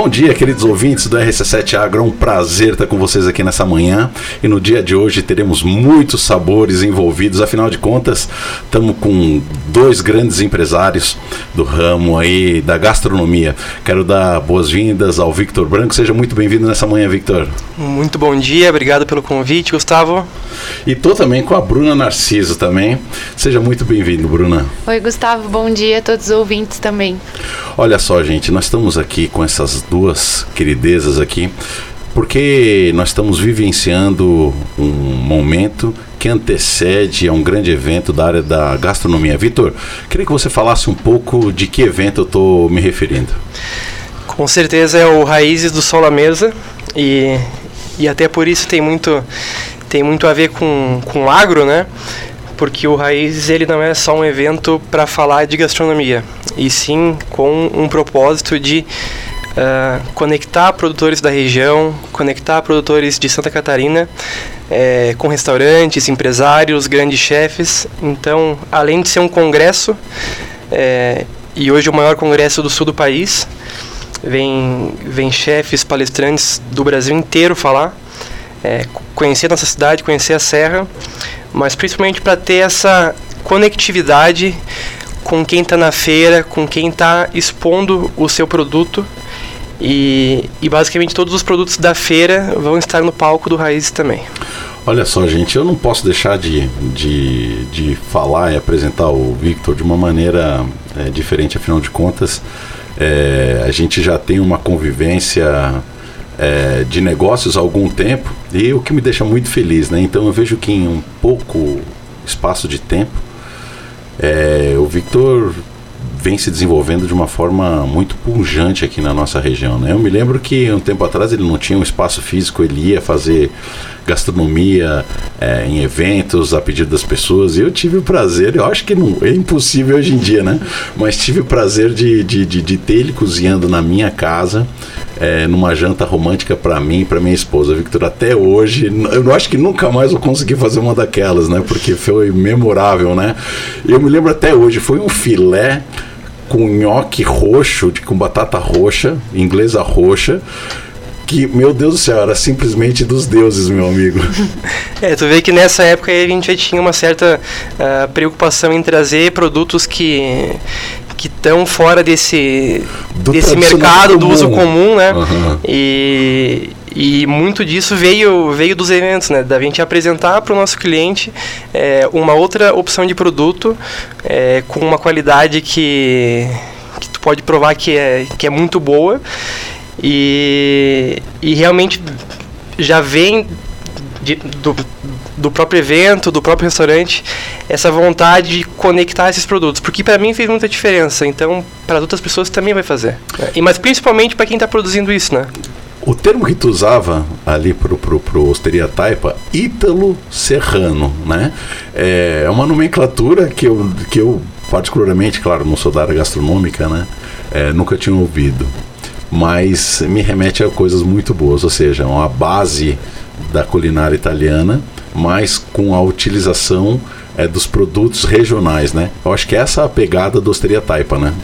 bom dia, queridos ouvintes do RC7 Agro. É um prazer estar com vocês aqui nessa manhã. E no dia de hoje teremos muitos sabores envolvidos. Afinal de contas, estamos com dois grandes empresários do ramo aí da gastronomia. Quero dar boas-vindas ao Victor Branco. Seja muito bem-vindo nessa manhã, Victor. Muito bom dia, obrigado pelo convite, Gustavo. E tô também com a Bruna Narciso também. Seja muito bem-vindo, Bruna. Oi, Gustavo. Bom dia a todos os ouvintes também. Olha só, gente, nós estamos aqui com essas duas queridezas aqui, porque nós estamos vivenciando um momento que antecede a um grande evento da área da gastronomia. Vitor, queria que você falasse um pouco de que evento eu estou me referindo. Com certeza é o Raízes do Sol à Mesa e, e até por isso tem muito, tem muito a ver com, com agro, né? Porque o Raízes ele não é só um evento para falar de gastronomia, e sim com um propósito de uh, conectar produtores da região, conectar produtores de Santa Catarina é, com restaurantes, empresários, grandes chefes. Então, além de ser um congresso, é, e hoje o maior congresso do sul do país, vem, vem chefes, palestrantes do Brasil inteiro falar, é, conhecer nossa cidade, conhecer a Serra, mas principalmente para ter essa conectividade com quem está na feira, com quem está expondo o seu produto e, e basicamente todos os produtos da feira vão estar no palco do Raiz também. Olha só, gente, eu não posso deixar de, de, de falar e apresentar o Victor de uma maneira é, diferente, afinal de contas, é, a gente já tem uma convivência é, de negócios há algum tempo e o que me deixa muito feliz, né? Então eu vejo que em um pouco espaço de tempo, é, o Victor vem se desenvolvendo de uma forma muito pungente aqui na nossa região. Né? Eu me lembro que um tempo atrás ele não tinha um espaço físico, ele ia fazer gastronomia é, em eventos a pedido das pessoas e eu tive o prazer, eu acho que não é impossível hoje em dia, né? Mas tive o prazer de, de, de, de ter ele cozinhando na minha casa. É, numa janta romântica para mim e para minha esposa, Victor. Até hoje, eu acho que nunca mais vou conseguir fazer uma daquelas, né? Porque foi memorável, né? Eu me lembro até hoje, foi um filé com nhoque roxo, com batata roxa, inglesa roxa. Que, meu Deus do céu, era simplesmente dos deuses, meu amigo. É, tu vê que nessa época a gente já tinha uma certa uh, preocupação em trazer produtos que que estão fora desse, do desse mercado comum. do uso comum, né? Uhum. E, e muito disso veio, veio dos eventos, né? Da gente apresentar para o nosso cliente é, uma outra opção de produto é, com uma qualidade que, que tu pode provar que é, que é muito boa e, e realmente já vem de, do, do próprio evento, do próprio restaurante, essa vontade de conectar esses produtos, porque para mim fez muita diferença, então para outras pessoas também vai fazer. E mas principalmente para quem está produzindo isso, né? O termo que tu usava ali pro, pro, pro Osteria Taipa, Ítalo Serrano, né? É uma nomenclatura que eu, que eu particularmente, claro, não sou da área gastronômica, né? É, nunca tinha ouvido. Mas me remete a coisas muito boas, ou seja, uma base da culinária italiana, mas com a utilização é, dos produtos regionais, né? Eu acho que essa é a pegada do Osteria Taipa, né?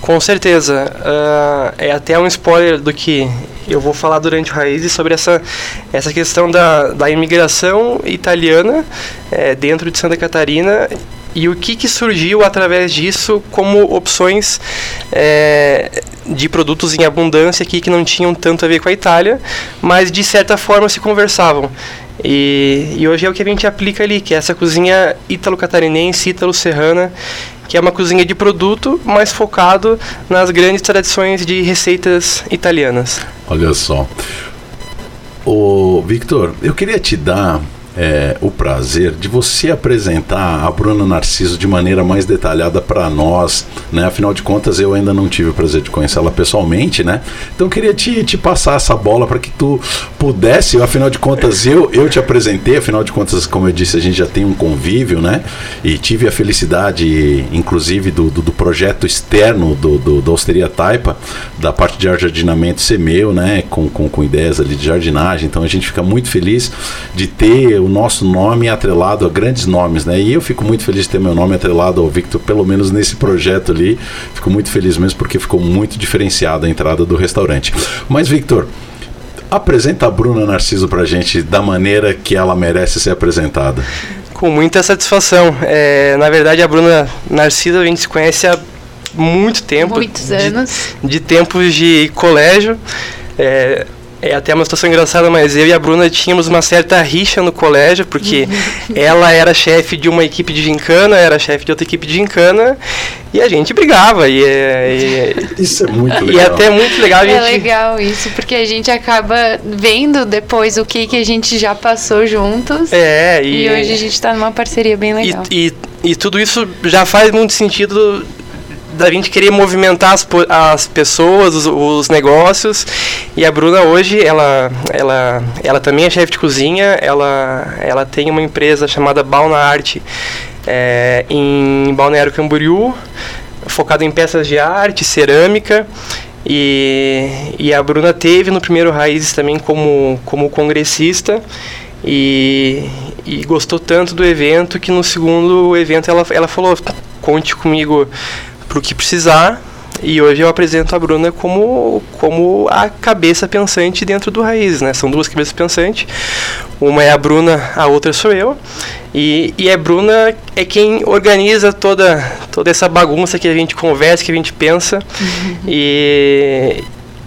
Com certeza. Uh, é até um spoiler do que eu vou falar durante o Raízes sobre essa, essa questão da, da imigração italiana é, dentro de Santa Catarina e o que, que surgiu através disso como opções é, de produtos em abundância aqui que não tinham tanto a ver com a Itália, mas de certa forma se conversavam. E, e hoje é o que a gente aplica ali, que é essa cozinha ítalo-catarinense, ítalo-serrana, que é uma cozinha de produto, mas focado nas grandes tradições de receitas italianas. Olha só. O Victor, eu queria te dar é, o prazer de você apresentar a Bruna Narciso de maneira mais detalhada para nós, né? Afinal de contas, eu ainda não tive o prazer de conhecê-la pessoalmente, né? Então, queria te, te passar essa bola para que tu pudesse, afinal de contas, eu, eu te apresentei, afinal de contas, como eu disse, a gente já tem um convívio, né? E tive a felicidade, inclusive, do, do, do projeto externo do, do, da Osteria Taipa, da parte de jardinamento ser meu, né? Com, com, com ideias ali de jardinagem. Então, a gente fica muito feliz de ter o nosso nome atrelado a grandes nomes, né? E eu fico muito feliz de ter meu nome atrelado ao Victor, pelo menos nesse projeto ali. Fico muito feliz mesmo porque ficou muito diferenciada a entrada do restaurante. Mas, Victor, apresenta a Bruna Narciso pra gente da maneira que ela merece ser apresentada. Com muita satisfação. É, na verdade, a Bruna Narciso a gente se conhece há muito tempo. Muitos anos. De, de tempos de colégio. É, é até uma situação engraçada, mas eu e a Bruna tínhamos uma certa rixa no colégio, porque ela era chefe de uma equipe de gincana, era chefe de outra equipe de gincana, e a gente brigava. E, e isso é muito legal. E até muito legal a é gente... É legal isso, porque a gente acaba vendo depois o que, que a gente já passou juntos. É, e, e hoje a gente está numa parceria bem legal. E, e, e tudo isso já faz muito sentido da gente querer movimentar as, as pessoas, os, os, negócios. E a Bruna hoje, ela, ela, ela também é chefe de cozinha, ela, ela tem uma empresa chamada Bauna Arte é, em Balneário Camboriú, focada em peças de arte, cerâmica. E, e a Bruna teve no primeiro Raízes também como, como congressista. E, e gostou tanto do evento que no segundo evento ela, ela falou: conte comigo para o que precisar. E hoje eu apresento a Bruna como, como a cabeça pensante dentro do Raiz, né? São duas cabeças pensantes. Uma é a Bruna, a outra sou eu. E, e a Bruna é quem organiza toda, toda essa bagunça que a gente conversa, que a gente pensa. Uhum. E,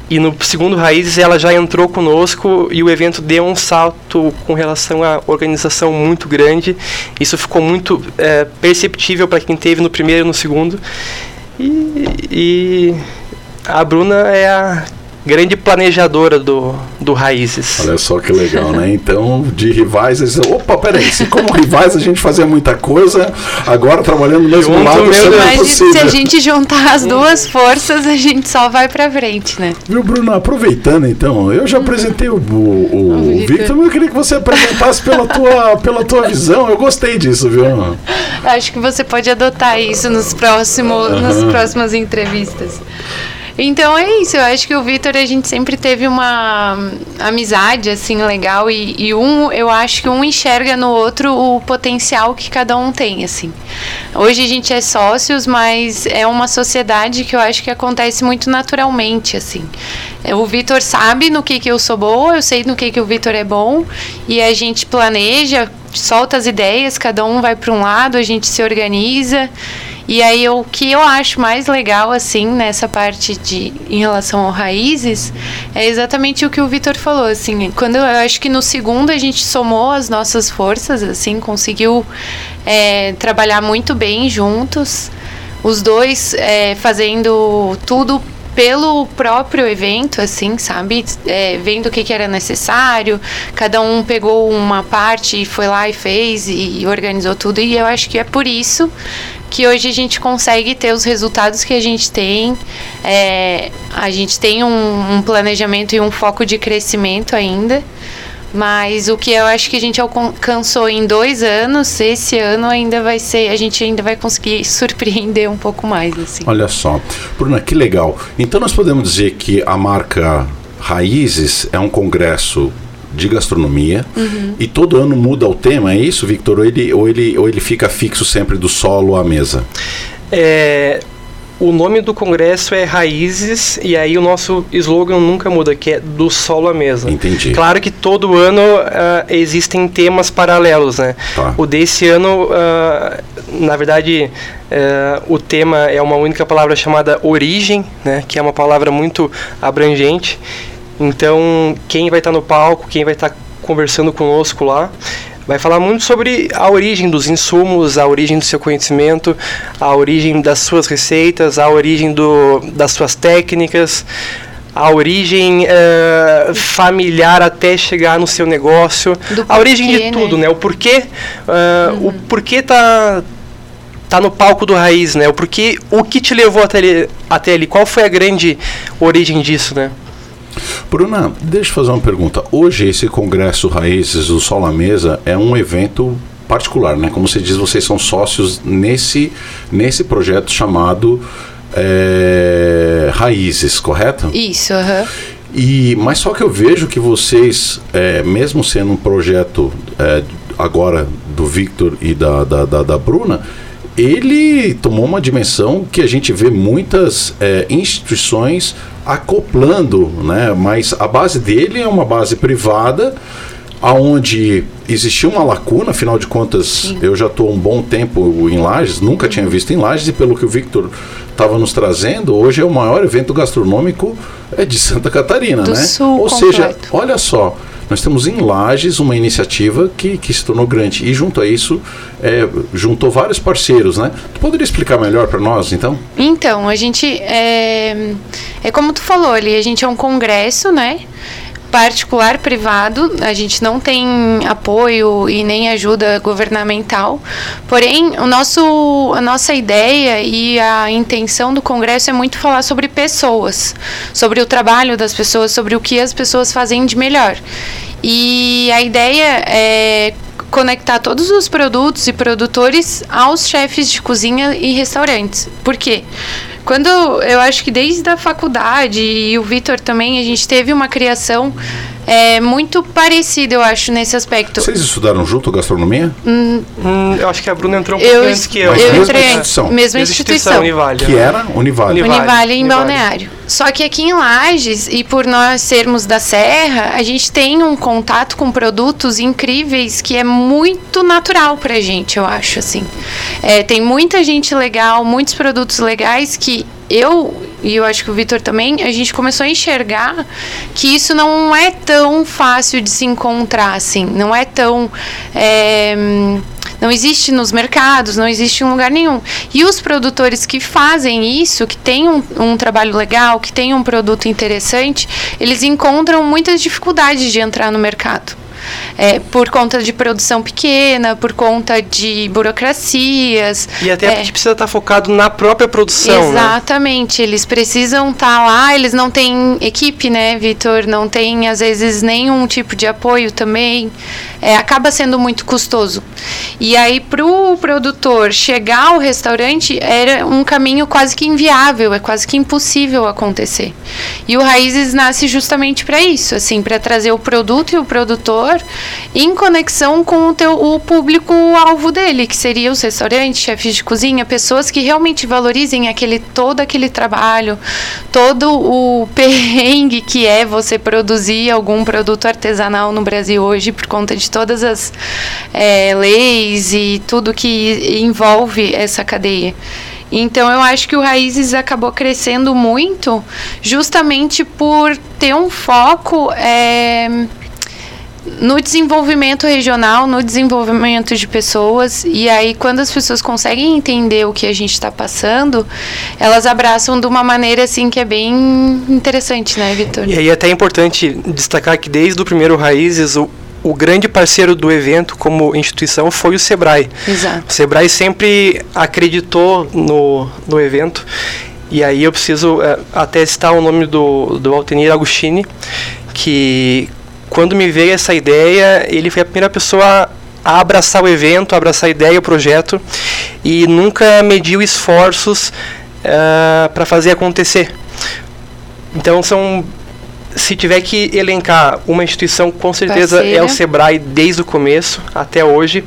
e no segundo Raízes ela já entrou conosco e o evento deu um salto com relação à organização muito grande. Isso ficou muito é, perceptível para quem teve no primeiro e no segundo. E, e a Bruna é a grande planejadora do, do Raízes. Olha só que legal, né? Então, de rivais, eles opa, peraí, se como rivais a gente fazia muita coisa, agora trabalhando no mesmo Junto lado, não é possível. Se a gente juntar as duas forças, a gente só vai pra frente, né? Viu, Bruno? Aproveitando então, eu já apresentei o, o, o, o Victor, mas eu queria que você apresentasse pela tua, pela tua visão. Eu gostei disso, viu? Acho que você pode adotar isso nos próximos, uhum. nas próximas entrevistas. Então é isso, eu acho que o Vitor a gente sempre teve uma amizade assim legal e, e, um, eu acho que um enxerga no outro o potencial que cada um tem assim. Hoje a gente é sócios, mas é uma sociedade que eu acho que acontece muito naturalmente assim. O Vitor sabe no que que eu sou boa, eu sei no que que o Vitor é bom e a gente planeja, solta as ideias, cada um vai para um lado, a gente se organiza. E aí o que eu acho mais legal assim nessa parte de em relação ao raízes é exatamente o que o Vitor falou assim, quando eu acho que no segundo a gente somou as nossas forças assim, conseguiu é, trabalhar muito bem juntos, os dois é, fazendo tudo pelo próprio evento, assim, sabe? É, vendo o que, que, era necessário, cada um pegou uma parte e foi lá e fez e organizou tudo. E eu acho que é por isso que hoje a gente consegue ter os resultados que a gente tem. É, a gente tem um, um, planejamento e um foco de crescimento ainda. Mas o que eu acho que a gente alcançou em dois anos, esse ano ainda vai ser, a gente ainda vai conseguir surpreender um pouco mais. Assim. Olha só, Bruna, que legal. Então nós podemos dizer que a marca Raízes é um congresso de gastronomia uhum. e todo ano muda o tema, é isso, Victor? Ou ele, ou ele, ou ele fica fixo sempre do solo à mesa? É, o nome do congresso é Raízes e aí o nosso slogan nunca muda, que é do solo à mesa. Entendi. Claro que todo ano uh, existem temas paralelos, né? Tá. O desse ano, uh, na verdade, uh, o tema é uma única palavra chamada origem, né? Que é uma palavra muito abrangente. Então, quem vai estar no palco, quem vai estar conversando conosco lá, vai falar muito sobre a origem dos insumos, a origem do seu conhecimento, a origem das suas receitas, a origem do, das suas técnicas, a origem uh, familiar até chegar no seu negócio, do a origem de tudo, né? O porquê, uh, uhum. o porquê tá tá no palco do raiz, né? O porquê, o que te levou até ali, até ali, qual foi a grande origem disso, né? Bruna, deixa eu fazer uma pergunta. Hoje esse Congresso Raízes do Sol na Mesa é um evento particular, né? Como você diz, vocês são sócios nesse, nesse projeto chamado é, Raízes, correto? Isso, aham. Uhum. E, mas só que eu vejo que vocês, é, mesmo sendo um projeto é, agora do Victor e da, da, da, da Bruna, ele tomou uma dimensão que a gente vê muitas é, instituições acoplando, né? Mas a base dele é uma base privada, aonde existia uma lacuna, afinal de contas, Sim. eu já estou um bom tempo em Lages, nunca tinha visto em Lages, e pelo que o Victor estava nos trazendo, hoje é o maior evento gastronômico é de Santa Catarina, Do né? Sul Ou completo. seja, olha só, nós temos em Lages uma iniciativa que, que se tornou grande. E junto a isso, é, juntou vários parceiros, né? Tu poderia explicar melhor para nós, então? Então, a gente. É, é como tu falou ali, a gente é um congresso, né? Particular privado, a gente não tem apoio e nem ajuda governamental. Porém, o nosso, a nossa ideia e a intenção do congresso é muito falar sobre pessoas, sobre o trabalho das pessoas, sobre o que as pessoas fazem de melhor. E a ideia é conectar todos os produtos e produtores aos chefes de cozinha e restaurantes. Por quê? Quando eu acho que desde a faculdade e o Vitor também, a gente teve uma criação é muito parecido, eu acho, nesse aspecto. Vocês estudaram junto gastronomia? Hum, hum, eu acho que a Bruna entrou um pouco antes que eu. Eu entrei instituição. Mesma instituição. Univale, que era Univale. Univale, Univale em Univale. Balneário. Só que aqui em Lages, e por nós sermos da Serra, a gente tem um contato com produtos incríveis que é muito natural pra gente, eu acho, assim. É, tem muita gente legal, muitos produtos legais que eu e eu acho que o Vitor também, a gente começou a enxergar que isso não é tão fácil de se encontrar, assim, não é tão. É, não existe nos mercados, não existe em lugar nenhum. E os produtores que fazem isso, que têm um, um trabalho legal, que têm um produto interessante, eles encontram muitas dificuldades de entrar no mercado é, por conta de produção pequena, por conta de burocracias. E até é, porque precisa estar focado na própria produção. Né? Exatamente, né? eles precisam estar lá, eles não têm equipe, né, Vitor? Não tem, às vezes, nenhum tipo de apoio também. É, acaba sendo muito custoso. E aí, para o produtor chegar ao restaurante, era um caminho quase que inviável, é quase que impossível acontecer. E o Raízes nasce justamente para isso, assim, para trazer o produto e o produtor em conexão com o, teu, o público-alvo dele, que seria os restaurantes, chefes de cozinha, pessoas que realmente valorizem aquele, todo aquele trabalho, todo o perrengue que é você produzir algum produto artesanal no Brasil hoje, por conta de todas as é, leis e tudo que envolve essa cadeia. Então eu acho que o Raízes acabou crescendo muito justamente por ter um foco é, no desenvolvimento regional, no desenvolvimento de pessoas. E aí, quando as pessoas conseguem entender o que a gente está passando, elas abraçam de uma maneira assim que é bem interessante, né, Vitor? E aí, é até importante destacar que desde o primeiro Raízes, o, o grande parceiro do evento como instituição foi o Sebrae. Exato. O Sebrae sempre acreditou no, no evento. E aí eu preciso é, até citar o nome do, do Altenir Agostini, que quando me veio essa ideia, ele foi a primeira pessoa a abraçar o evento, a abraçar a ideia, o projeto, e nunca mediu esforços uh, eh, para fazer acontecer. Então são se tiver que elencar uma instituição, com certeza Parceira. é o Sebrae desde o começo até hoje.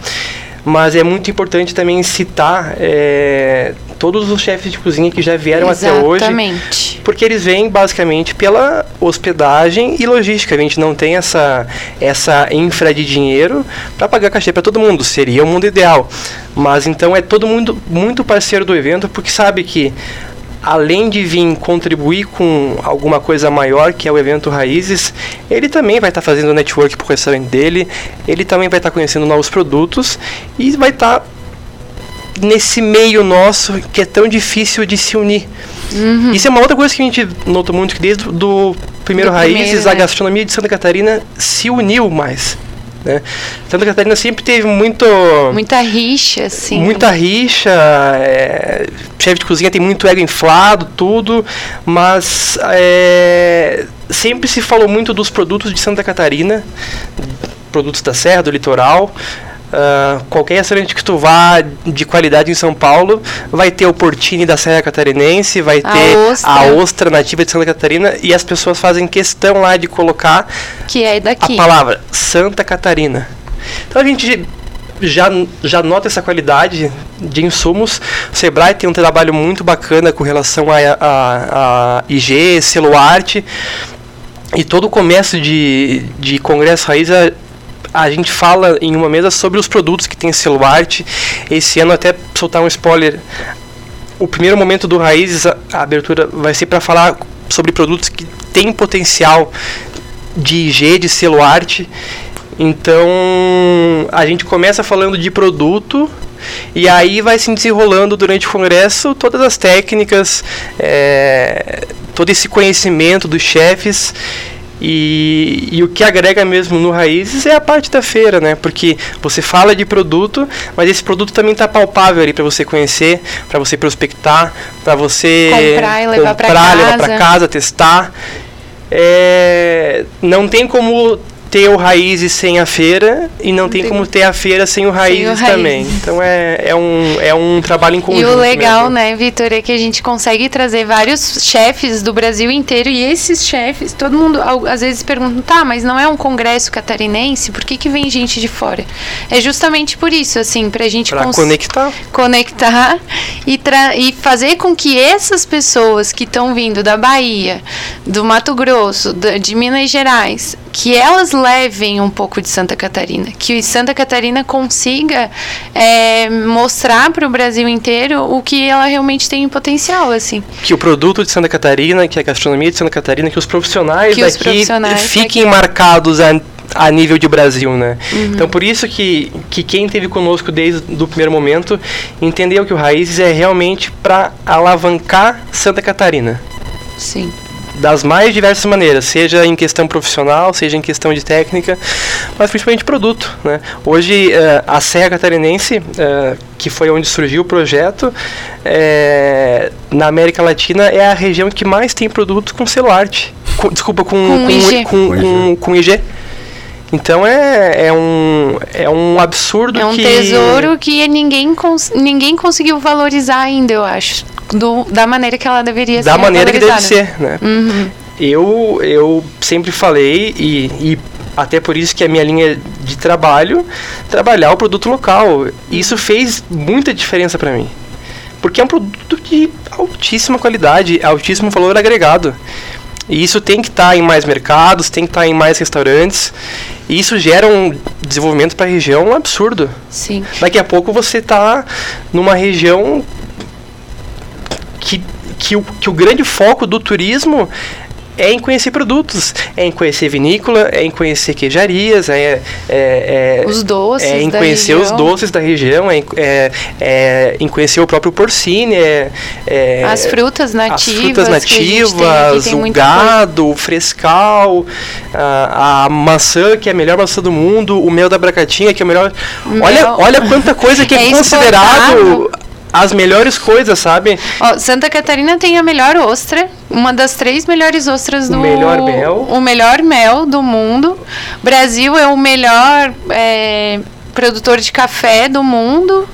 Mas é muito importante também citar é, todos os chefes de cozinha que já vieram Exatamente. até hoje. Porque eles vêm basicamente pela hospedagem e logística. A gente não tem essa, essa infra de dinheiro para pagar cachê para todo mundo. Seria o mundo ideal. Mas então é todo mundo muito parceiro do evento porque sabe que além de vir contribuir com alguma coisa maior, que é o evento Raízes, ele também vai estar tá fazendo network para o restaurante dele, ele também vai estar tá conhecendo novos produtos e vai estar tá nesse meio nosso que é tão difícil de se unir. Uhum. Isso é uma outra coisa que a gente notou muito, que desde o primeiro do Raízes, primeiro, né? a gastronomia de Santa Catarina se uniu mais. Né? Santa Catarina sempre teve muito. Muita rixa, assim. Muita rixa. É, chefe de cozinha tem muito ego inflado, tudo. Mas é, sempre se falou muito dos produtos de Santa Catarina, produtos da Serra, do litoral. Uh, qualquer restaurante que tu vá de qualidade em São Paulo vai ter o Portini da Serra Catarinense, vai a ter ostra. a ostra nativa de Santa Catarina e as pessoas fazem questão lá de colocar que é daqui. a palavra Santa Catarina. Então a gente já, já nota essa qualidade de insumos. O Sebrae tem um trabalho muito bacana com relação a, a, a IG, celuarte. E todo o comércio de, de Congresso Raiz a, gente fala em uma mesa sobre os produtos que tem celuarte. Esse ano até soltar um spoiler. O primeiro momento do Raízes, a, abertura vai ser para falar sobre produtos que têm potencial de IG, de celuarte. Então a gente começa falando de produto e aí vai se desenrolando durante o congresso todas as técnicas, é, todo esse conhecimento dos chefes. E, e, o que agrega mesmo no Raízes é a parte da feira, né? Porque você fala de produto, mas esse produto também está palpável ali para você conhecer, para você prospectar, para você comprar e levar para casa. Casa, testar. É, não tem como ter o Raízes sem a feira e não, tem, tem, como ter a feira sem o Raízes, sem o também. Então é, é, um, é um trabalho em conjunto. E o legal, mesmo. né, Vitor, é que a gente consegue trazer vários chefes do Brasil inteiro e esses chefes, todo mundo às vezes pergunta, tá, mas não é um congresso catarinense? Por que, que vem gente de fora? É justamente por isso, assim, pra gente pra conectar. Conectar e, e fazer com que essas pessoas que estão vindo da Bahia, do Mato Grosso, de Minas Gerais, que elas levem um pouco de Santa Catarina, que Santa Catarina consiga é, mostrar para o Brasil inteiro o que ela realmente tem em potencial, assim. Que o produto de Santa Catarina, que a gastronomia de Santa Catarina, que os profissionais que daqui os profissionais fiquem daqui. marcados a, a nível de Brasil, né? Uhum. Então por isso que, que quem esteve conosco desde o primeiro momento entendeu que o Raízes é realmente para alavancar Santa Catarina. Sim das mais diversas maneiras, seja em questão profissional, seja em questão de técnica, mas principalmente produto. Né? Hoje, uh, a Serra Catarinense, uh, que foi onde surgiu o projeto, é, na América Latina é a região que mais tem produtos com celular. Com, desculpa, com, com, com, IG. Com, com, com IG. Então é, é, um, é um absurdo É um que... tesouro que ninguém, cons ninguém conseguiu valorizar ainda, eu acho do, da maneira que ela deveria da ser. Da maneira que deve ser, né? Uhum. Eu, eu sempre falei, e, e até por isso que é a minha linha de trabalho, trabalhar o produto local. Isso fez muita diferença para mim. Porque é um produto de altíssima qualidade, altíssimo valor agregado. E isso tem que estar tá em mais mercados, tem que estar tá em mais restaurantes. E isso gera um desenvolvimento para a região absurdo. Sim. Daqui a pouco você está numa região que, que, o, que o grande foco do turismo é em conhecer produtos, é em conhecer vinícola, é em conhecer queijarias, é, é, é os doces, é em conhecer região. os doces da região, é, é, é em conhecer o próprio porcine, é, é as frutas nativas, as frutas nativas, tem, o gado, coisa. o frescal, a, a, maçã que é a melhor maçã do mundo, o mel da bracatinha que é o melhor. Mel. Olha, olha quanta coisa que é, é considerado as melhores coisas, sabe? Ó, Santa Catarina tem a melhor ostra, uma das três melhores ostras do o melhor mel, o melhor mel do mundo. Brasil é o melhor é, produtor de café do mundo.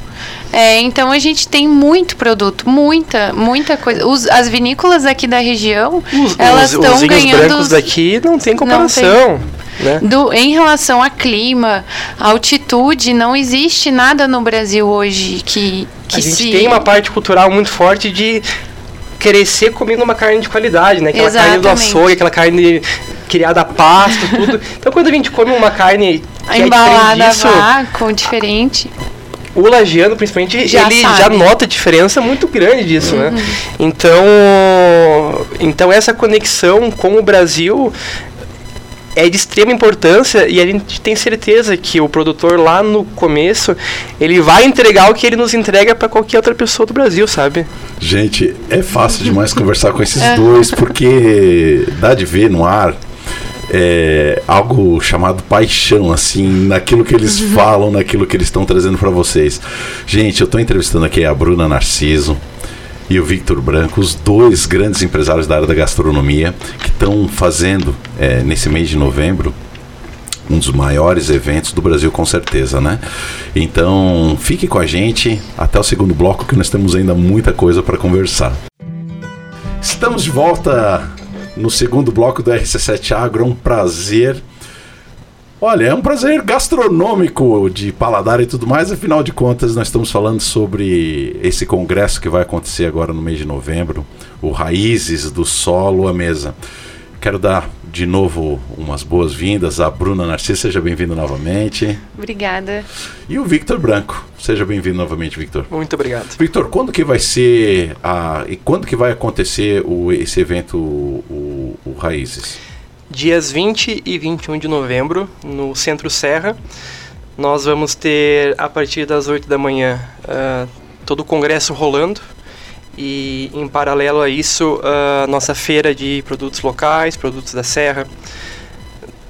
É, então a gente tem muito produto, muita, muita coisa. Os, as vinícolas aqui da região, os, elas estão ganhando. Os brancos daqui não tem comparação. Não tem. Né? Do, em relação a clima, altitude, não existe nada no Brasil hoje que, que a gente se... tem uma parte cultural muito forte de crescer comendo uma carne de qualidade, né? Aquela Exatamente. carne do açougue, aquela carne criada a pasto, tudo. Então quando a gente come uma carne que é embalada é disso, a vácuo, diferente. O lagiano, principalmente, já ele sabe. já nota a diferença muito grande disso, né? uhum. né? Então, então essa conexão com o Brasil é de extrema importância e a gente tem certeza que o produtor lá no começo ele vai entregar o que ele nos entrega para qualquer outra pessoa do Brasil, sabe? Gente, é fácil demais conversar com esses dois porque dá de ver no ar é, algo chamado paixão, assim, naquilo que eles uhum. falam, naquilo que eles estão trazendo para vocês. Gente, eu estou entrevistando aqui a Bruna Narciso e o Victor Branco, os dois grandes empresários da área da gastronomia, que estão fazendo é, nesse mês de novembro um dos maiores eventos do Brasil, com certeza, né? Então, fique com a gente até o segundo bloco, que nós temos ainda muita coisa para conversar. Estamos de volta no segundo bloco do RC7 Agro, é um prazer Olha, é um prazer gastronômico de paladar e tudo mais. Afinal de contas, nós estamos falando sobre esse congresso que vai acontecer agora no mês de novembro, o Raízes do Solo à Mesa. Quero dar de novo umas boas-vindas à Bruna Narciso, seja bem-vindo novamente. Obrigada. E o Victor Branco, seja bem-vindo novamente, Victor. Muito obrigado. Victor, quando que vai ser a e quando que vai acontecer o, esse evento o, o Raízes? Dias 20 e 21 de novembro, no Centro Serra, nós vamos ter, a partir das 8 da manhã, uh, todo o congresso rolando. E, em paralelo a isso, a nossa feira de produtos locais, produtos da Serra,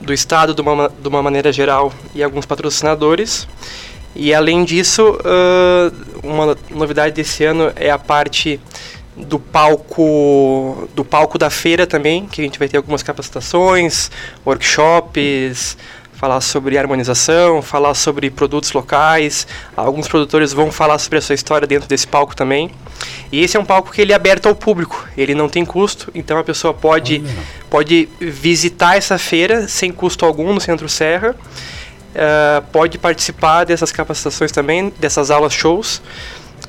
do Estado de uma, de uma maneira geral e alguns patrocinadores. E, além disso, uh, uma novidade desse ano é a parte do palco do palco da feira também, que a gente vai ter algumas capacitações, workshops, falar sobre harmonização, falar sobre produtos locais. Alguns produtores vão falar sobre a sua história dentro desse palco também. E esse é um palco que ele é aberto ao público, ele não tem custo, então a pessoa pode, pode visitar essa feira sem custo algum no Centro Serra. Uh, pode participar dessas capacitações também, dessas aulas shows.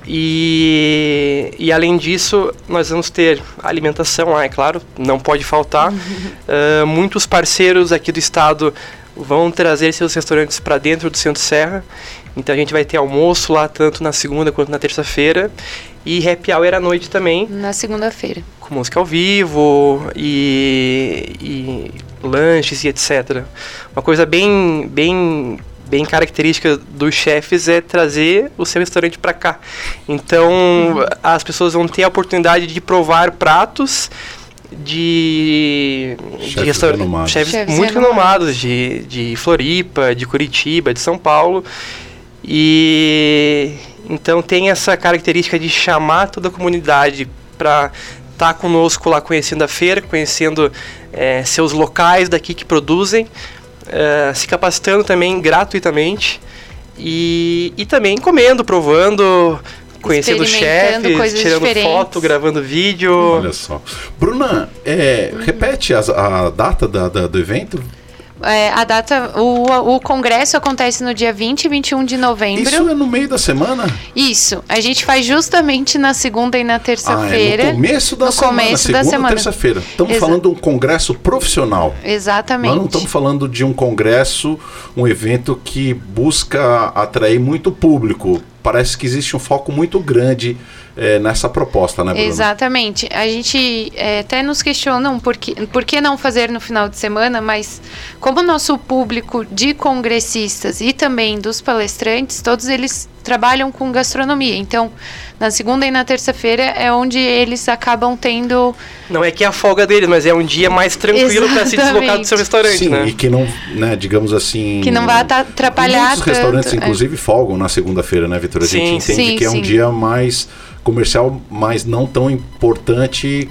E, e além disso, nós vamos ter alimentação lá, é claro, não pode faltar. uh, muitos parceiros aqui do estado vão trazer seus restaurantes para dentro do Centro Serra. Então a gente vai ter almoço lá tanto na segunda quanto na terça-feira. E happy hour à noite também. Na segunda-feira. Com música ao vivo e, e lanches e etc. Uma coisa bem, bem bem característica dos chefes é trazer o seu restaurante para cá. Então, uhum. as pessoas vão ter a oportunidade de provar pratos de, de restaurantes chefes, chefes muito renomados de, de Floripa, de Curitiba, de São Paulo. E então tem essa característica de chamar toda a comunidade para estar tá conosco lá conhecendo a feira, conhecendo é, seus locais daqui que produzem, uh, se capacitando também gratuitamente e, e também comendo, provando, conhecendo chefes, tirando diferentes. foto, gravando vídeo. Olha só. Bruna, é, repete a, a data da, da, do evento. É, a data, o, o congresso acontece no dia 20 e 21 de novembro. Isso é no meio da semana? Isso. A gente faz justamente na segunda e na terça-feira. Ah, é no começo da no semana. Começo segunda da semana. terça-feira. Estamos Exa falando de um congresso profissional. Exatamente. Nós não estamos falando de um congresso, um evento que busca atrair muito público. Parece que existe um foco muito grande é, nessa proposta, né, Bruno? Exatamente. A gente é, até nos questionam por que, por que não fazer no final de semana, mas como o nosso público de congressistas e também dos palestrantes, todos eles trabalham com gastronomia. Então, na segunda e na terça-feira é onde eles acabam tendo. Não é que é a folga deles, mas é um dia mais tranquilo para se deslocar do seu restaurante, Sim, né? E que não, né, digamos assim. Que não vai atrapalhar. Muitos restaurantes, tanto, é. inclusive, é. folgam na segunda-feira, né, Vitor? A gente sim, entende sim, que é um dia mais comercial, mas não tão importante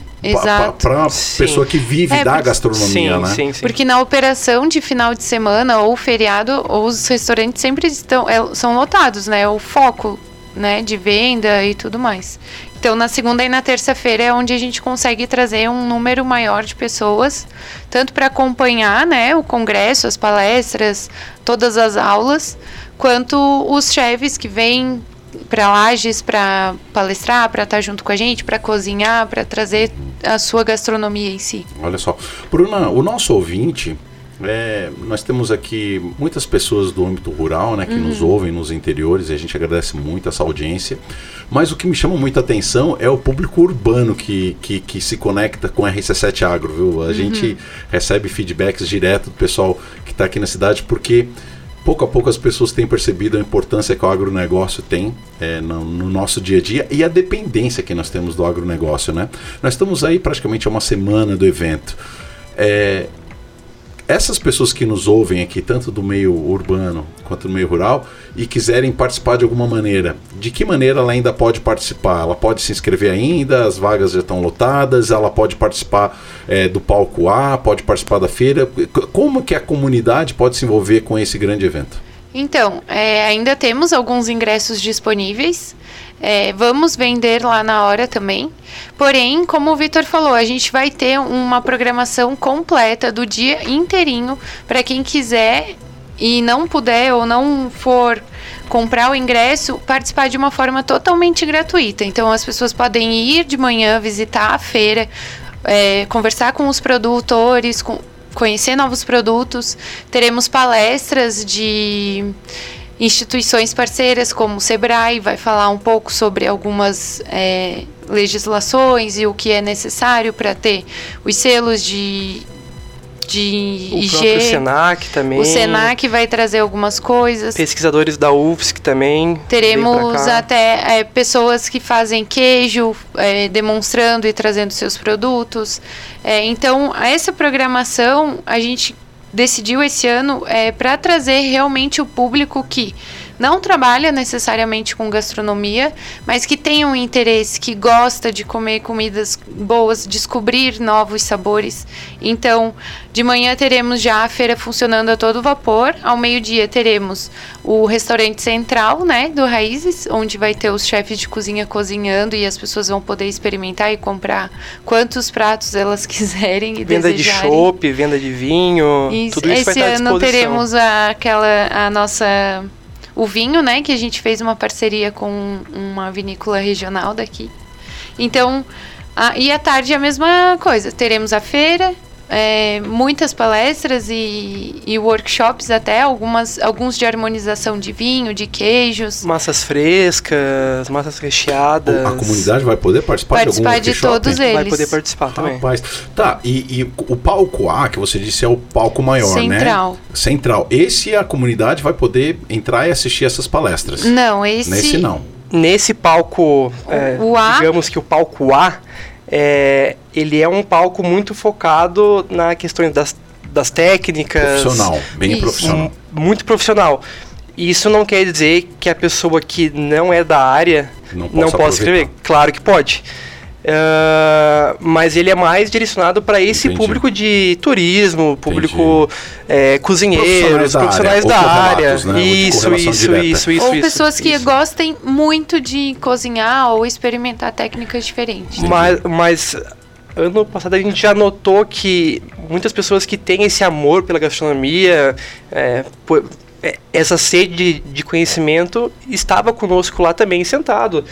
para a pessoa que vive é, da gastronomia, sim, né? Sim, sim. Porque na operação de final de semana ou feriado, os restaurantes sempre estão é, são lotados, né? O foco, né, de venda e tudo mais. Então, na segunda e na terça-feira é onde a gente consegue trazer um número maior de pessoas, tanto para acompanhar, né, o congresso, as palestras, todas as aulas, quanto os chefes que vêm para Lages para palestrar, para estar tá junto com a gente, para cozinhar, para trazer a sua gastronomia em si. Olha só, Bruna, o nosso ouvinte, é, nós temos aqui muitas pessoas do âmbito rural, né, que uhum. nos ouvem nos interiores e a gente agradece muito essa audiência. Mas o que me chama muita atenção é o público urbano que, que, que se conecta com a RC7 Agro, viu? A uhum. gente recebe feedbacks direto do pessoal que está aqui na cidade porque pouco a pouco as pessoas têm percebido a importância que o agronegócio tem é, no, no, nosso dia a dia e a dependência que nós temos do agronegócio, né? Nós estamos aí praticamente a uma semana do evento. É, essas pessoas que nos ouvem aqui, tanto do meio urbano quanto do meio rural, e quiserem participar de alguma maneira, de que maneira ela ainda pode participar? Ela pode se inscrever ainda, as vagas já estão lotadas, ela pode participar é, do palco A, pode participar da feira. Como que a comunidade pode se envolver com esse grande evento? Então, é, ainda temos alguns ingressos disponíveis. É, vamos vender lá na hora também. Porém, como o Vitor falou, a gente vai ter uma programação completa do dia inteirinho para quem quiser e não puder ou não for comprar o ingresso, participar de uma forma totalmente gratuita. Então as pessoas podem ir de manhã visitar a feira, é, conversar com os produtores, com, conhecer novos produtos. Teremos palestras de instituições parceiras como o Sebrae, vai falar um pouco sobre algumas é, legislações e o que é necessário para ter os selos de de o IG. próprio Senac também. O Senac vai trazer algumas coisas. Pesquisadores da UFSC também. Teremos até é, pessoas que fazem queijo, é, demonstrando e trazendo seus produtos. É, então, essa programação a gente decidiu esse ano é, para trazer realmente o público que não trabalha necessariamente com gastronomia, mas que tem um interesse, que gosta de comer comidas boas, descobrir novos sabores. Então, de manhã teremos já a feira funcionando a todo vapor. Ao meio-dia teremos o restaurante central, né, do Raízes, onde vai ter os chefes de cozinha cozinhando e as pessoas vão poder experimentar e comprar quantos pratos elas quiserem e Venda de desejarem. chopp, venda de vinho, Isso, tudo isso vai esse estar à ano disposição. teremos a, aquela a nossa o vinho, né, que a gente fez uma parceria com uma vinícola regional daqui. Então, a- e à tarde a mesma coisa. Teremos a feira, é, muitas palestras e, e workshops até algumas alguns de harmonização de vinho, de queijos. Massas frescas, massas recheadas. A comunidade vai poder participar, Participar de de todos eles. vai poder participar também. Rapaz, tá, e, e o palco A, que você disse, é o palco maior, Central. né? Central. Esse a comunidade vai poder entrar e assistir essas palestras. Não, esse Nesse não. Nesse palco, é, o A- digamos que o palco A, é, ele é um palco muito focado na questão das, das técnicas. Profissional, bem Isso. profissional. um- muito profissional. Isso não quer dizer que a pessoa que não é da área Não não possa escrever. Claro que pode. Ah, mas ele é mais direcionado para esse Entendi. público de turismo, público é, cozinheiros, Profissionais profissionais da da área, área. ou correlatos, né? Isso, isso, direta. isso, isso, ou isso, pessoas que isso. gostem muito de cozinhar ou experimentar técnicas diferentes. Mas, mas ano passado a gente já notou que muitas pessoas que têm esse amor pela gastronomia, é, por- é, essa sede de, de conhecimento, estava conosco lá também sentado.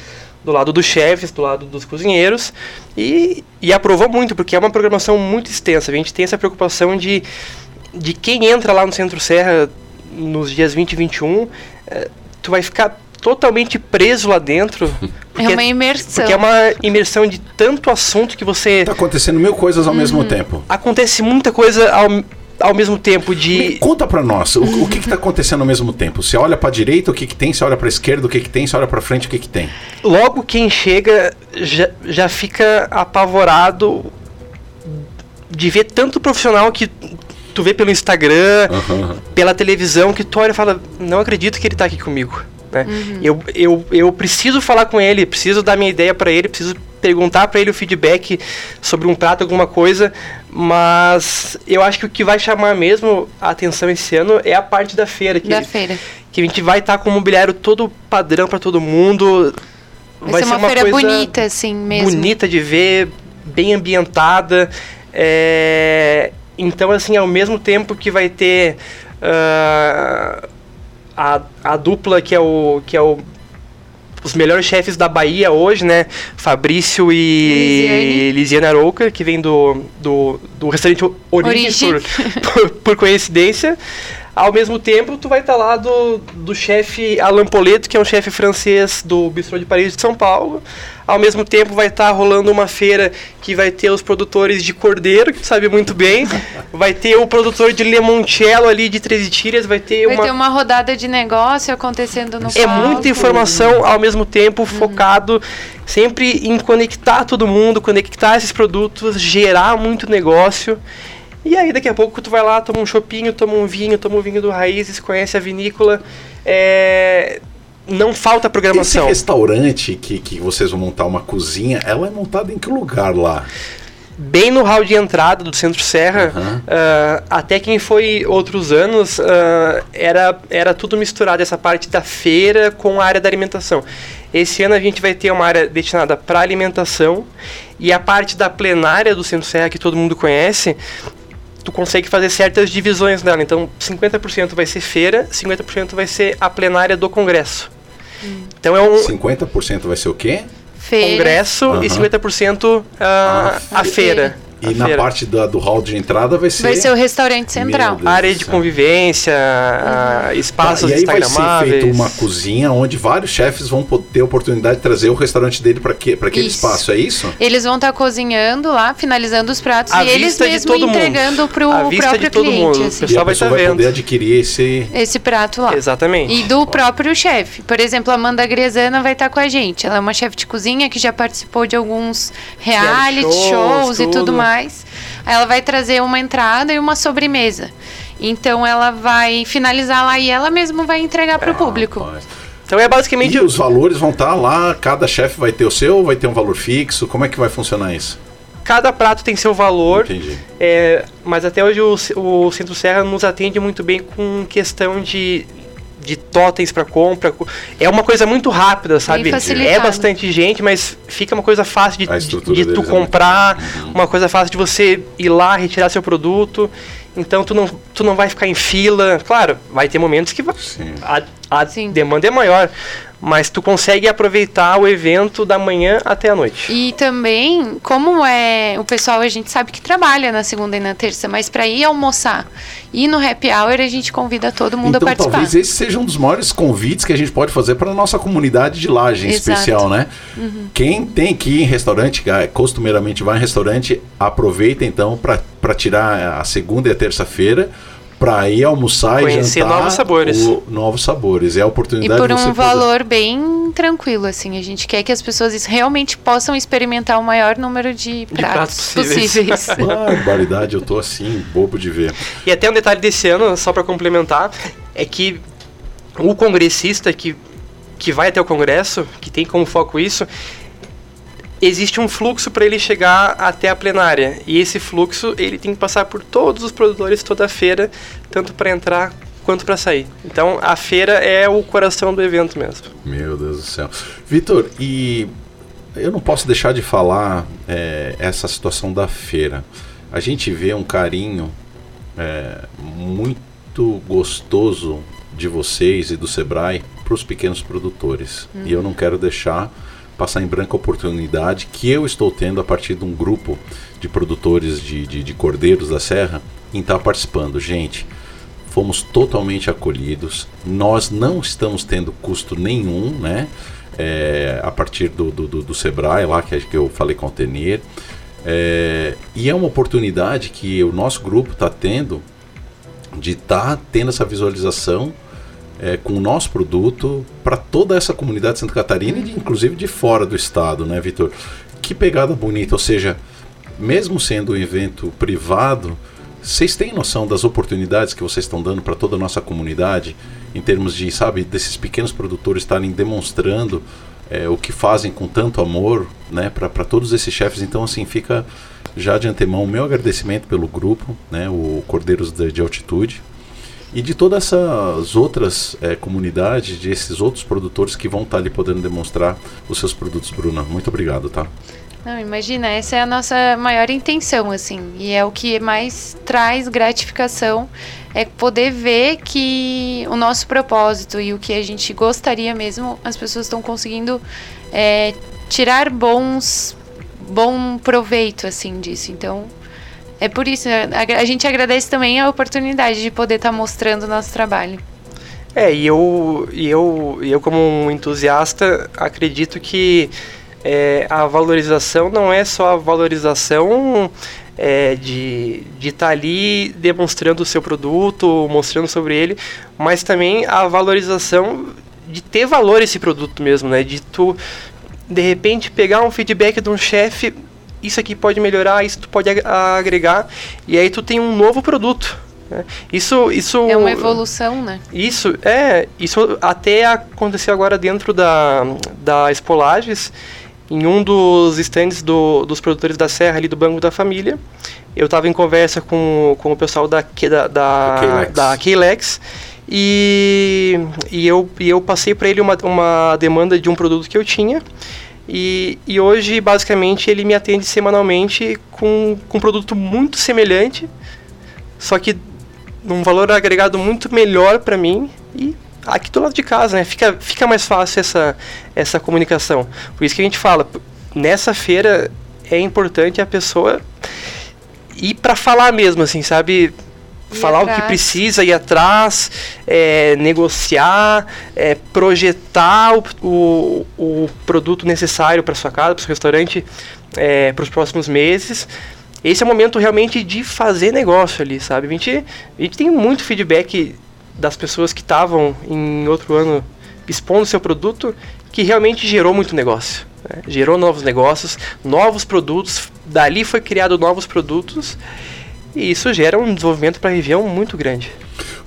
Do lado dos chefes, do lado dos cozinheiros, e, e aprovou muito, porque é uma programação muito extensa. A gente tem essa preocupação de, de quem entra lá no Centro Serra nos dias 20 e 21, é, tu vai ficar totalmente preso lá dentro. É porque- uma imersão. porque é uma imersão de tanto assunto que você. Tá acontecendo mil coisas ao mesmo tempo. Acontece muita coisa ao, ao mesmo tempo Me de. conta pra nós, o, o que que tá acontecendo ao mesmo tempo? Você olha pra direita, o que que tem? Você olha pra esquerda, o que que tem? Você olha pra frente, o que que tem? Logo quem chega já, já fica apavorado de ver tanto profissional que tu vê pelo Instagram, Aham. pela televisão, que tu olha e fala, não acredito que ele tá aqui comigo. Né? Eu, eu, eu preciso falar com ele, preciso dar minha ideia para ele, preciso perguntar para ele o feedback sobre um prato, alguma coisa, mas eu acho que o que vai chamar mesmo a atenção esse ano é a parte da feira, que, da feira. que a gente vai estar com o mobiliário todo padrão para todo mundo. Vai, ser uma, feira coisa bonita, assim mesmo. bonita de ver, bem ambientada. é, Então, assim, ao mesmo tempo que vai ter ah, a, a dupla que é o que é o os melhores chefes da Bahia hoje, né? Fabrício e Lisiane. Lisiane Arouca, que vem do, do, do restaurante Origem, Origem. Por, por, por coincidência. Ao mesmo tempo, tu vai estar lá do, do chefe Alain Poleto, que é um chefe francês do Bistrô de Paris de São Paulo. Ao mesmo tempo, vai estar rolando uma feira que vai ter os produtores de cordeiro, que tu sabe muito bem. Vai ter o produtor de limoncello ali de Três Tiras, vai ter Vai uma ter uma rodada de negócio acontecendo no é palco. muita informação ao mesmo tempo focado sempre em conectar todo mundo, conectar esses produtos, gerar muito negócio. E aí daqui a pouco tu vai lá, toma um chopinho, toma um vinho, toma um vinho do Raízes, conhece a vinícola. É, Não falta Esse programação. restaurante que, que vocês vão montar uma cozinha, ela é montada em que lugar lá? Bem no hall de entrada do Centro Serra, Aham. ah, até quem foi outros anos, ah, era, era tudo misturado, essa parte da feira com a área da alimentação. Esse ano a gente vai ter uma área destinada para alimentação e a parte da plenária do Centro Serra, que todo mundo conhece, tu consegue fazer certas divisões dela. Então, 50% vai ser feira, 50% vai ser a plenária do congresso. Então é um 50% vai ser o quê? Feira. Congresso uhum. e 50% uh, ah, a feira. E na feira. parte da, do hall de entrada vai ser. Vai ser o restaurante central. Área de convivência, uhum. espaços tá, e aí vai ser feito uma cozinha onde vários chefes vão ter a oportunidade de trazer o restaurante dele para aquele isso. espaço, é isso? Eles vão estar tá cozinhando lá, finalizando os pratos a e eles mesmos entregando para o próprio cliente. Mundo. Assim. O pessoal e vai, estar tá vai poder adquirir esse... esse prato lá. Exatamente. E do próprio chefe. Por exemplo, a Amanda Grezana vai estar tá com a gente. Ela é uma chefe de cozinha que já participou de alguns reality shows, shows tudo. e tudo mais. Ela vai trazer uma entrada e uma sobremesa. Então ela vai finalizar lá e ela mesma vai entregar para o público. Rapaz. Então é basicamente. E os valores vão estar tá lá, cada chefe vai ter o seu, vai ter um valor fixo? Como é que vai funcionar isso? Cada prato tem seu valor. Entendi. É, mas até hoje o, o Centro Serra nos atende muito bem com questão de de totens para compra. É uma coisa muito rápida, sabe? É bastante gente, mas fica uma coisa fácil de, de, de tu é comprar, é uma coisa fácil de você ir lá, retirar seu produto. Então tu não, tu não vai ficar em fila. Claro, vai ter momentos que a, a demanda é maior mas tu consegue aproveitar o evento da manhã até a noite. E também, como é o pessoal, a gente sabe que trabalha na segunda e na terça, mas para ir almoçar e no happy hour a gente convida todo mundo então, a participar. Talvez esse seja um dos maiores convites que a gente pode fazer para a nossa comunidade de laje em especial, né? Uhum. Quem tem que ir em restaurante, costumeiramente vai em restaurante, aproveita então para tirar a segunda e a terça-feira para ir almoçar Conhecer e jantar novos sabores. O, novos sabores. É a oportunidade E por um valor poder... bem tranquilo, assim. A gente quer que as pessoas realmente possam experimentar o maior número de, de pratos, pratos possíveis. possíveis. Barbaridade, eu tô assim, bobo de ver. E até um detalhe desse ano, só para complementar, é que o congressista que, que vai até o congresso, que tem como foco isso, existe um fluxo para ele chegar até a plenária. E esse fluxo ele tem que passar por todos os produtores toda a feira, tanto para entrar quanto para sair. Então a feira é o coração do evento mesmo. Meu Deus do céu. Vitor, e eu não posso deixar de falar é, essa situação da feira. A gente vê um carinho é, muito gostoso de vocês e do Sebrae para os pequenos produtores. Uhum. E eu não quero deixar passar em branco a oportunidade que eu estou tendo a partir de um grupo de produtores de, de, de cordeiros da serra em estar participando. Gente, fomos totalmente acolhidos, nós não estamos tendo custo nenhum, né? É, a partir do, do, do, do, Sebrae lá que, que eu falei com o Tenir. É, e é uma oportunidade que o nosso grupo está tendo de estar tá tendo essa visualização é, com o nosso produto para toda essa comunidade de Santa Catarina e inclusive de fora do estado, né, Vitor? Que pegada bonita, ou seja, mesmo sendo um evento privado, vocês têm noção das oportunidades que vocês estão dando para toda a nossa comunidade, em termos de, sabe, desses pequenos produtores estarem demonstrando é, o que fazem com tanto amor, né, para todos esses chefes. Então, assim, fica já de antemão o meu agradecimento pelo grupo, né, o Cordeiros de, de Altitude, e de todas essas outras é, comunidades, de esses outros produtores que vão estar ali podendo demonstrar os seus produtos, Bruna. Muito obrigado, tá? Não, imagina, essa é a nossa maior intenção, assim, e é o que mais traz gratificação, é poder ver que o nosso propósito e o que a gente gostaria mesmo, as pessoas estão conseguindo é, tirar bons, bom proveito, assim, disso. Então, é por isso, né? a, a gente agradece também a oportunidade de poder estar tá mostrando o nosso trabalho. É, e eu, e eu, eu como um entusiasta, acredito que é, a valorização não é só a valorização é, de estar tá ali demonstrando o seu produto, mostrando sobre ele, mas também a valorização de ter valor esse produto mesmo, né? De tu, de repente, pegar um feedback de um chefe isso aqui pode melhorar, isso tu pode agregar, e aí tu tem um novo produto. Né? Isso, isso é uma evolução, né? Isso é, isso até aconteceu agora dentro da da Espolages, em um dos estandes do, dos produtores da Serra ali do Banco da Família. Eu estava em conversa com, com o pessoal da da da, da Keylex e, e, eu, e eu passei para ele uma, uma demanda de um produto que eu tinha e, e hoje, basicamente, ele me atende semanalmente com, com um produto muito semelhante, só que num valor agregado muito melhor para mim e aqui do lado de casa, né? Fica, fica mais fácil essa, essa comunicação. Por isso que a gente fala, nessa feira é importante a pessoa ir para falar mesmo, assim, sabe? Ir falar atrás. o que precisa, ir atrás, é, negociar, é, projetar o, o, o, produto necessário para sua casa, para o seu restaurante, é, para os próximos meses. Esse é o momento realmente de fazer negócio ali, sabe? A gente, a gente tem muito feedback das pessoas que estavam em outro ano expondo seu produto que realmente gerou muito negócio. Né? Gerou novos negócios, novos produtos, dali foi criado novos produtos e isso gera um desenvolvimento para a região muito grande.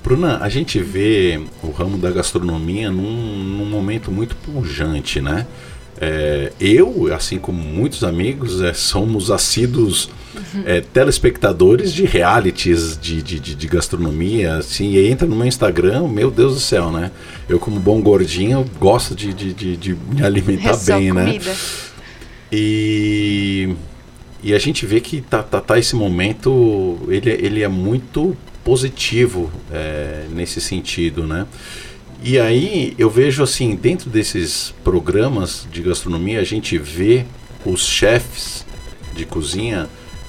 Bruna, a gente vê o ramo da gastronomia num, num momento muito pujante, né? É, eu, assim como muitos amigos, é, somos assíduos é, telespectadores de realities de, de, de, de, gastronomia, assim, e entra no meu Instagram, meu Deus do céu, né? Eu, como bom gordinho, gosto de, de, de, de me alimentar é bem, né? Comida. E, e a gente vê que tá, tá, tá esse momento, ele, ele é muito positivo é, nesse sentido, né? E aí eu vejo assim, dentro desses programas de gastronomia, a gente vê os chefes de cozinha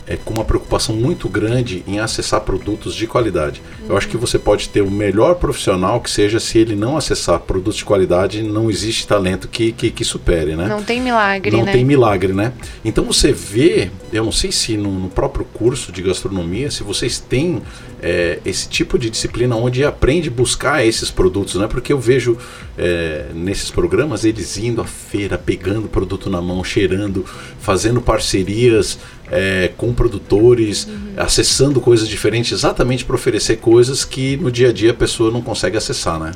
é, com uma preocupação muito grande em acessar produtos de qualidade. Uhum. Eu acho que você pode ter o melhor profissional que seja, se ele não acessar produtos de qualidade, não existe talento que, que, que supere, né? Não tem milagre, não né? tem milagre, né? Então você vê, eu não sei se no, no próprio curso de gastronomia, se vocês têm é, esse tipo de disciplina onde aprende a buscar esses produtos, né? Porque eu vejo é, nesses programas eles indo à feira, pegando produto na mão, cheirando, fazendo parcerias é, com produtores, uhum. acessando coisas diferentes, exatamente para oferecer coisas que no dia a dia a pessoa não consegue acessar, né?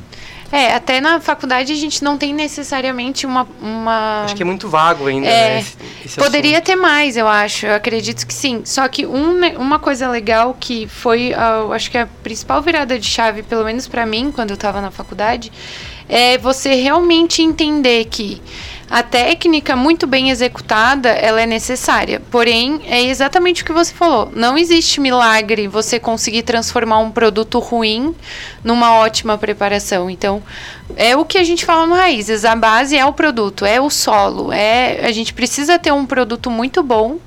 É, até na faculdade a gente não tem necessariamente uma. uma... Acho que é muito vago ainda, é, né? Esse, esse poderia assunto. ter mais, eu acho. Eu acredito que sim. Só que um, uma coisa legal que foi, uh, acho que a principal virada de chave, pelo menos para mim, quando eu estava na faculdade, é você realmente entender que a técnica muito bem executada, ela é necessária. Porém, é exatamente o que você falou. Não existe milagre você conseguir transformar um produto ruim numa ótima preparação. Então, é o que a gente fala no Raízes. A base é o produto, é o solo. É, a gente precisa ter um produto muito bom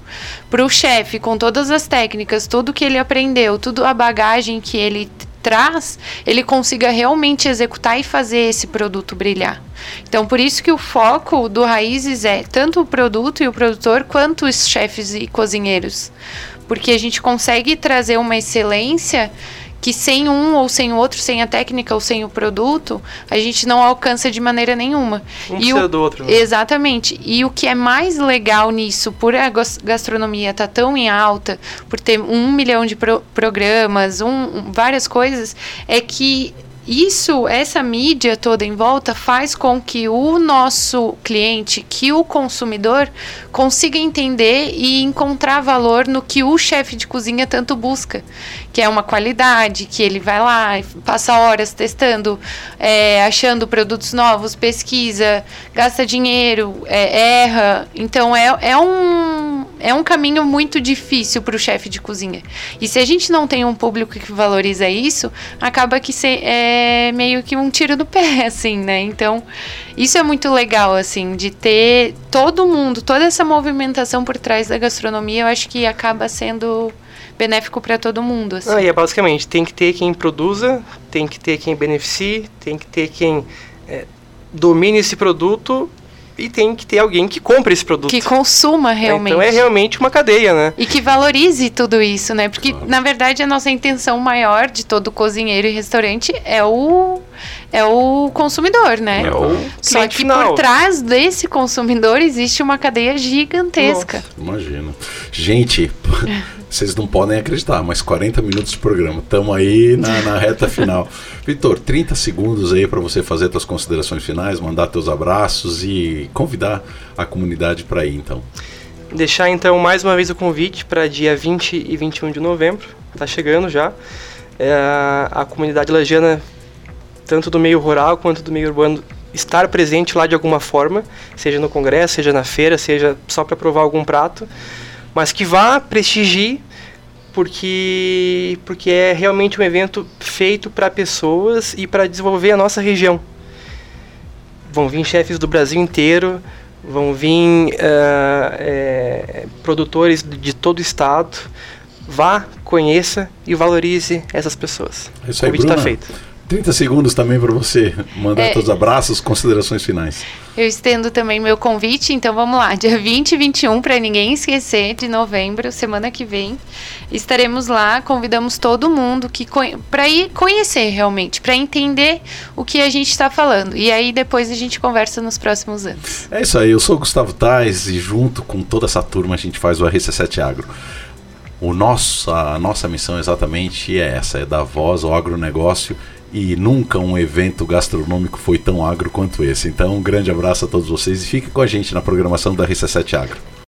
para o chefe, com todas as técnicas, tudo que ele aprendeu, tudo a bagagem que ele traz, ele consiga realmente executar e fazer esse produto brilhar. Então, por isso que o foco do Raízes é tanto o produto e o produtor, quanto os chefes e cozinheiros. Porque a gente consegue trazer uma excelência que sem um ou sem o outro, sem a técnica ou sem o produto, a gente não alcança de maneira nenhuma. Um e o, do outro. Né? Exatamente. E o que é mais legal nisso, por a gastronomia estar tá tão em alta, por ter um milhão de pro programas, um, várias coisas, é que isso, essa mídia toda em volta faz com que o nosso cliente, que o consumidor consiga entender e encontrar valor no que o chefe de cozinha tanto busca, que é uma qualidade, que ele vai lá, passa horas testando, é, achando produtos novos, pesquisa, gasta dinheiro, é, erra. Então é, é um é um caminho muito difícil para o chefe de cozinha. E se a gente não tem um público que valoriza isso, acaba que é meio que um tiro do pé, assim, né? Então, isso é muito legal, assim, de ter todo mundo, toda essa movimentação por trás da gastronomia, eu acho que acaba sendo benéfico para todo mundo. Assim. Ah, e é basicamente, tem que ter quem produza, tem que ter quem beneficie, tem que ter quem é, domine esse produto e tem que ter alguém que compre esse produto. Que consuma realmente. Então é realmente uma cadeia, né? E que valorize tudo isso, né? Porque, claro. na verdade, a nossa intenção maior de todo cozinheiro e restaurante é o é o consumidor, né? É o Só que final. por trás desse consumidor existe uma cadeia gigantesca. Nossa, imagina. Gente, vocês não podem acreditar, mas 40 minutos de programa. Estamos aí na, na, reta final. Vitor, 30 segundos aí para você fazer suas considerações finais, mandar teus abraços e convidar a comunidade para ir, então. Deixar então mais uma vez o convite para dia 20 e 21 de novembro. Está chegando já. É, a comunidade lagiana, tanto do meio rural quanto do meio urbano, estar presente lá de alguma forma, seja no congresso, seja na feira, seja só para provar algum prato mas que vá, prestigie, porque, porque é realmente um evento feito para pessoas e para desenvolver a nossa região. Vão vir chefes do Brasil inteiro, vão vir uh, é, produtores de todo o estado. Vá, conheça e valorize essas pessoas. Isso aí, o convite está feito. 30 segundos também para você mandar é, todos os abraços, considerações finais. Eu estendo também meu convite, então vamos lá, dia 20 e 21, para ninguém esquecer, de novembro, semana que vem. Estaremos lá, convidamos todo mundo que para ir conhecer realmente, para entender o que a gente está falando. E aí depois a gente conversa nos próximos anos. É isso aí, eu sou o Gustavo Tais e junto com toda essa turma a gente faz o RC7 Agro. O nosso, a nossa missão exatamente é essa, é dar voz ao agronegócio e nunca um evento gastronômico foi tão agro quanto esse. Então, um grande abraço a todos vocês e fique com a gente na programação da RC7 Agro.